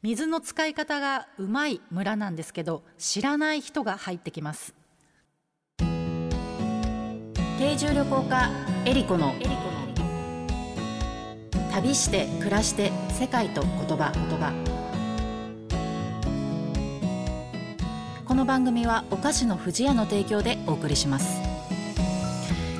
水の使い方がうまい村なんですけど知らない人が入ってきます。定住旅行家エリコの。旅して暮らして世界と言葉。言葉この番組はお菓子の不二家の提供でお送りします。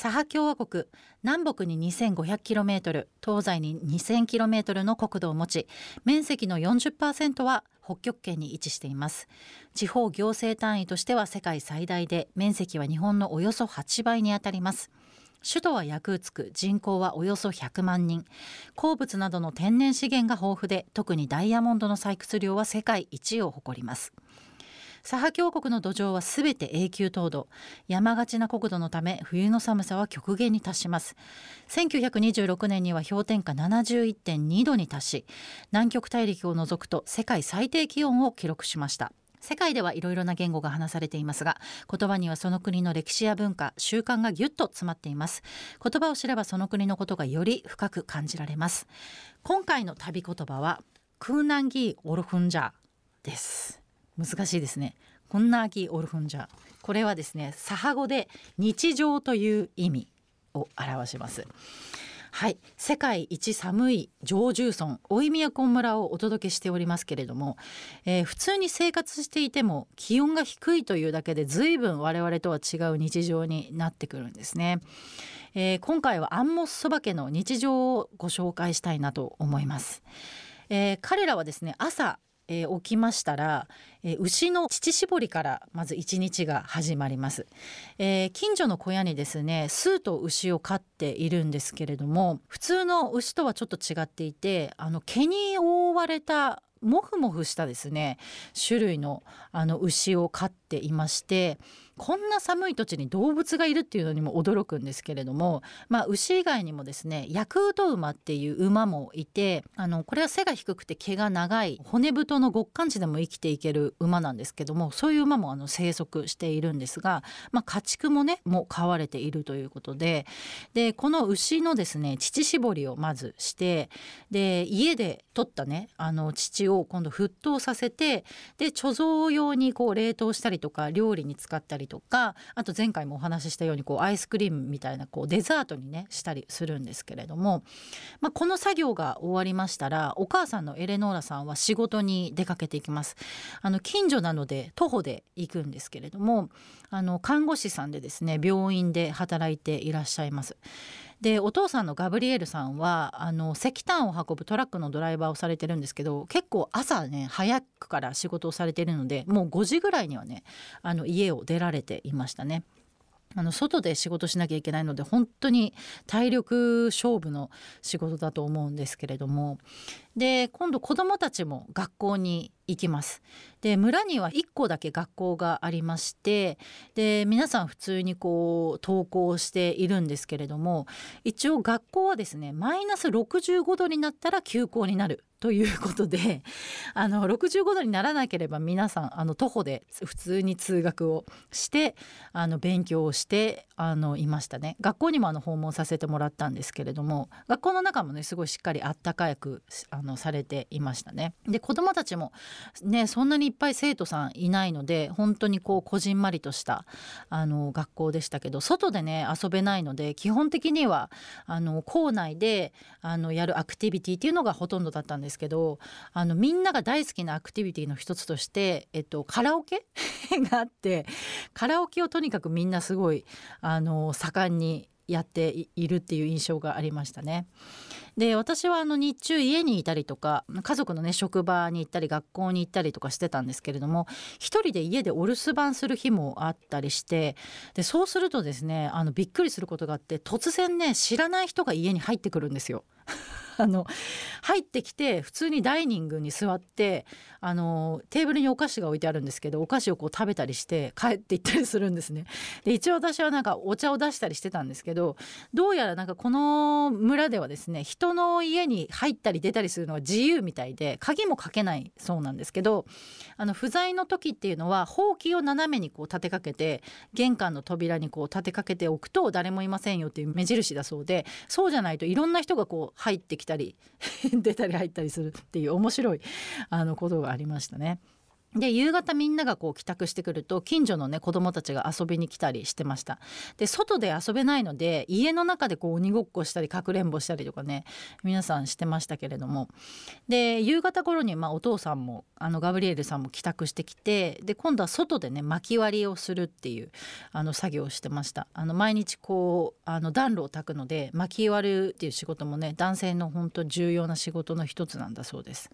サハ共和国南北に 2500km 東西に 2000km の国土を持ち面積の40%は北極圏に位置しています。地方行政単位としては世界最大で面積は日本のおよそ8倍にあたります。首都はヤクーツク人口はおよそ100万人。鉱物などの天然資源が豊富で特にダイヤモンドの採掘量は世界一位を誇ります。サハ峡谷の土壌はすべて永久凍土。山がちな国土のため冬の寒さは極限に達します。1926年には氷点下71.2度に達し南極大陸を除くと世界最低気温を記録しました。世界ではいろいろな言語が話されていますが言葉にはその国の歴史や文化習慣がぎゅっと詰まっています。言葉を知ればその国のことがより深く感じられます。今回の旅言葉はクーナンギーオルフンジャーです。難しいですね。こんな秋オルフンジャこれはですねサハ語で日常という意味を表します。はい。世界一寒い上重村大井都村をお届けしておりますけれども、えー、普通に生活していても気温が低いというだけで随分我々とは違う日常になってくるんですね、えー、今回はアンモスそば家の日常をご紹介したいなと思います、えー、彼らはですね朝えー、起きましたら、えー、牛の乳搾りからまず一日が始まります、えー、近所の小屋にですね数と牛を飼っているんですけれども普通の牛とはちょっと違っていてあの毛に覆われたモフモフしたですね種類のあの牛を飼っていましてこんな寒い土地に動物がいるっていうのにも驚くんですけれども、まあ、牛以外にもですねヤクート馬っていう馬もいてあのこれは背が低くて毛が長い骨太の極寒地でも生きていける馬なんですけどもそういう馬もあの生息しているんですが、まあ、家畜もねもう飼われているということででこの牛のですね乳搾りをまずしてで家で取ったねあの乳を今度沸騰させてで貯蔵用にこう冷凍したりとか料理に使ったりとかあと前回もお話ししたようにこうアイスクリームみたいなこうデザートにねしたりするんですけれども、まあ、この作業が終わりましたらお母さんのエレノーラさんは仕事に出かけていきます。あの近所なので徒歩で行くんですけれどもあの看護師さんでですね病院で働いていらっしゃいます。でお父さんのガブリエルさんはあの石炭を運ぶトラックのドライバーをされてるんですけど結構朝ね早くから仕事をされてるのでもう5時ぐらいにはねあの家を出られていましたね。あの外で仕事しなきゃいけないので本当に体力勝負の仕事だと思うんですけれどもで今度子どもたちも学校に行きます。で村には1個だけ学校がありましてで皆さん普通にこう登校しているんですけれども一応学校はですねマイナス65度になったら休校になるということで あの65度にならなければ皆さんあの徒歩で普通に通学をしてあの勉強をしてあのいましたね。学校にもあの訪問させてもらったんですけれども学校の中もねすごいしっかりあったかくあののされていましたね。で子どもたちもねそんなにいっぱい生徒さんいないので本当にこうこじんまりとしたあの学校でしたけど外でね遊べないので基本的にはあの校内であのやるアクティビティっていうのがほとんどだったんですけどあのみんなが大好きなアクティビティの一つとして、えっと、カラオケ があってカラオケをとにかくみんなすごいあの盛んにやっているっていう印象がありましたね。で私はあの日中家にいたりとか家族のね職場に行ったり学校に行ったりとかしてたんですけれども一人で家でお留守番する日もあったりしてでそうするとですねあのびっくりすることがあって突然ね知らない人が家に入ってくるんですよ。あの入ってきて普通にダイニングに座ってあのテーブルにお菓子が置いてあるんですけどお菓子をこう食べたりして帰っていったりするんですね。で一応私はなんかお茶を出したりしてたんですけどどうやらなんかこの村ではですね人の家に入ったり出たりするのは自由みたいで鍵もかけないそうなんですけどあの不在の時っていうのはほうきを斜めにこう立てかけて玄関の扉にこう立てかけておくと誰もいませんよっていう目印だそうでそうじゃないといろんな人がこう入ってきたり 出たり入ったりするっていう面白いあのことがありましたね。で夕方みんながこう帰宅してくると近所のね子供たちが遊びに来たりしてました。で外で遊べないので家の中でこう鬼ごっこしたりかくれんぼしたりとかね皆さんしてましたけれども。で夕方頃にまあお父さんもあのガブリエルさんも帰宅してきてで今度は外でね薪割りをするっていうあの作業をしてました。あの毎日こうあの暖炉を焚くので薪割るっていう仕事もね男性の本当重要な仕事の一つなんだそうです。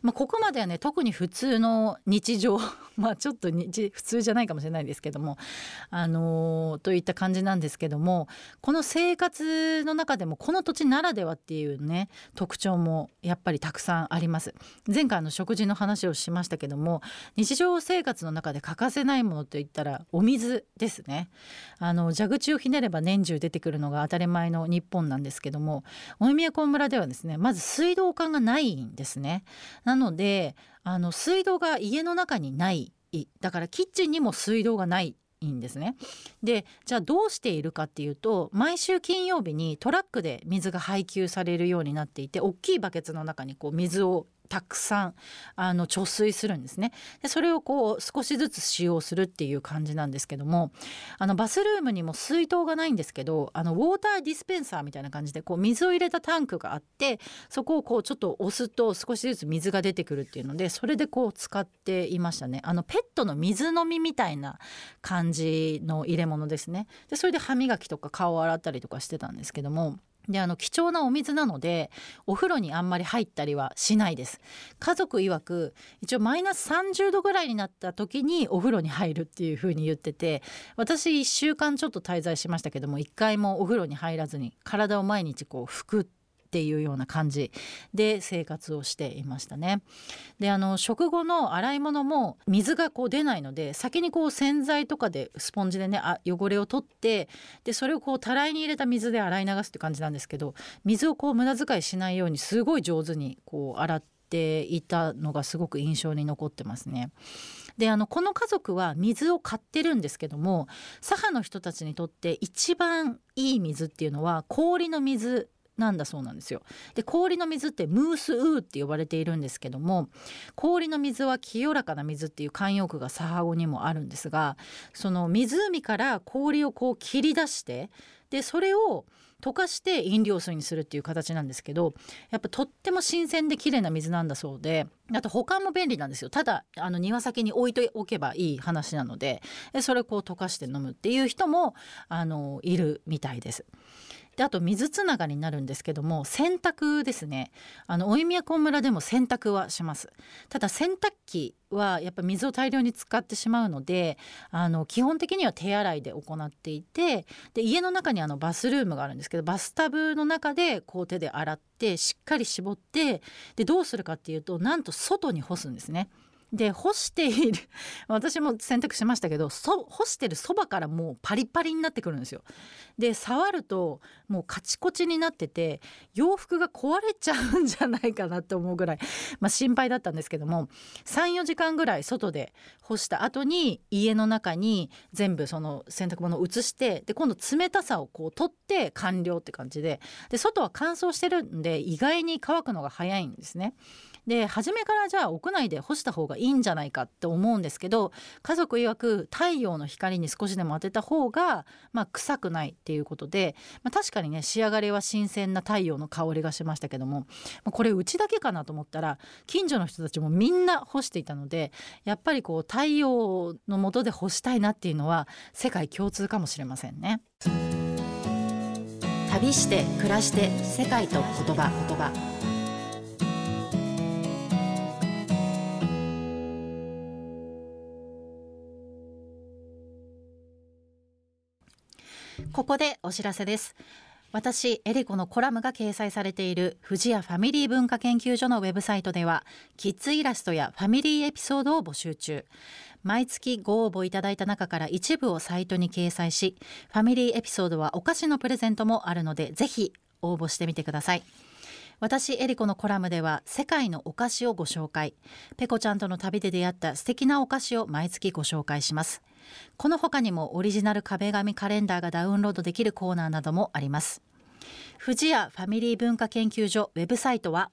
まあ、ここまではね特に普通の日常 まあちょっと日普通じゃないかもしれないですけどもあのー、といった感じなんですけどもこの生活の中でもこの土地ならではっていうね特徴もやっぱりたくさんあります。前回の食事の話をしましたけども日常生活の中で欠かせないものといったらお水ですね。あの蛇口をひねれば年中出てくるのが当たり前の日本なんですけども大宮古村ではですねまず水道管がないんですね。なのであの水道が家の中にないだからキッチンにも水道がないんですね。でじゃあどうしているかっていうと毎週金曜日にトラックで水が配給されるようになっていて大きいバケツの中にこう水をたくさんあの貯水するんですね。でそれをこう少しずつ使用するっていう感じなんですけどもあのバスルームにも水筒がないんですけどあのウォーターディスペンサーみたいな感じでこう水を入れたタンクがあってそこをこうちょっと押すと少しずつ水が出てくるっていうのでそれでこう使っていましたね。あのペットの水飲みみたいな感じの入れ物ですね。でそれで歯磨きとか顔を洗ったりとかしてたんですけどもであの貴重なお水なのでお風呂にあんまり入ったりはしないです。家族曰く一応マイナス30度ぐらいになった時にお風呂に入るっていう風に言ってて私1週間ちょっと滞在しましたけども1回もお風呂に入らずに体を毎日こう拭くっていうような感じで生活をしていましたね。であの食後の洗い物も水がこう出ないので先にこう洗剤とかでスポンジでねあ汚れを取ってでそれをこうたらいに入れた水で洗い流すって感じなんですけど水をこう無駄遣いしないようにすごい上手にこう洗っていたのがすごく印象に残ってますね。であのこの家族は水を買ってるんですけども左派の人たちにとって一番いい水っていうのは氷の水なんだそうなんですよ。で氷の水ってムースウーって呼ばれているんですけども氷の水は清らかな水っていう慣用句がサハ語にもあるんですがその湖から氷をこう切り出してでそれを溶かして飲料水にするっていう形なんですけどやっぱとっても新鮮で綺麗な水なんだそうであと保管も便利なんですよただあの庭先に置いておけばいい話なのでそれをこう溶かして飲むっていう人もあのいるみたいです。であと水つながりになるんですけども洗濯ですねあの宮古村でも洗濯はしますただ洗濯機はやっぱ水を大量に使ってしまうのであの基本的には手洗いで行っていてで家の中にあのバスルームがあるんですけどバスタブの中でこう手で洗ってしっかり絞ってでどうするかっていうとなんと外に干すんですね。で干している 私も洗濯しましたけどそ干してるそばからもうパリパリになってくるんですよ。で触るともうカチコチになってて洋服が壊れちゃうんじゃないかなと思うぐらい、まあ、心配だったんですけども34時間ぐらい外で干した後に家の中に全部その洗濯物を移してで今度冷たさをこう取って完了って感じでで外は乾燥してるんで意外に乾くのが早いんですね。で初めからじゃあ屋内で干した方がいいんじゃないかって思うんですけど家族曰く太陽の光に少しでも当てた方が、まあ、臭くないっていうことで、まあ、確かにね仕上がりは新鮮な太陽の香りがしましたけどもこれうちだけかなと思ったら近所の人たちもみんな干していたのでやっぱりこう太陽の下で干したいなっていうのは世界共通かもしれませんね。旅して暮らして世界と言葉言葉ここでお知らせです。私エリコのコラムが掲載されている富士屋ファミリー文化研究所のウェブサイトではキッズイラストやファミリーエピソードを募集中。毎月ご応募いただいた中から一部をサイトに掲載しファミリーエピソードはお菓子のプレゼントもあるのでぜひ応募してみてください。私エリコのコラムでは世界のお菓子をご紹介。ペコちゃんとの旅で出会った素敵なお菓子を毎月ご紹介します。この他にもオリジナル壁紙カレンダーがダウンロードできるコーナーなどもあります。富士屋ファミリー文化研究所ウェブサイトは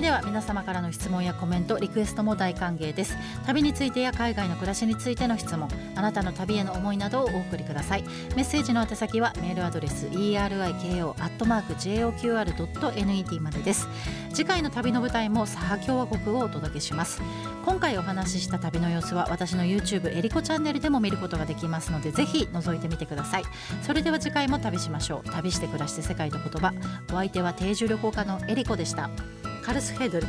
組では皆様からの質問やコメントリクエストも大歓迎です。旅についてや海外の暮らしについての質問あなたの旅への思いなどをお送りください。メッセージの宛先はメールアドレス eriko.joqr.net までです。次回の旅の舞台もサハ共和国をお届けします。今回お話しした旅の様子は私の YouTube エリコチャンネルでも見ることができますのでぜひ覗いてみてください。それでは次回も旅しましょう。旅して暮らして世界と言葉。お相手は定住旅行家のエリコでした。カルスヘドル。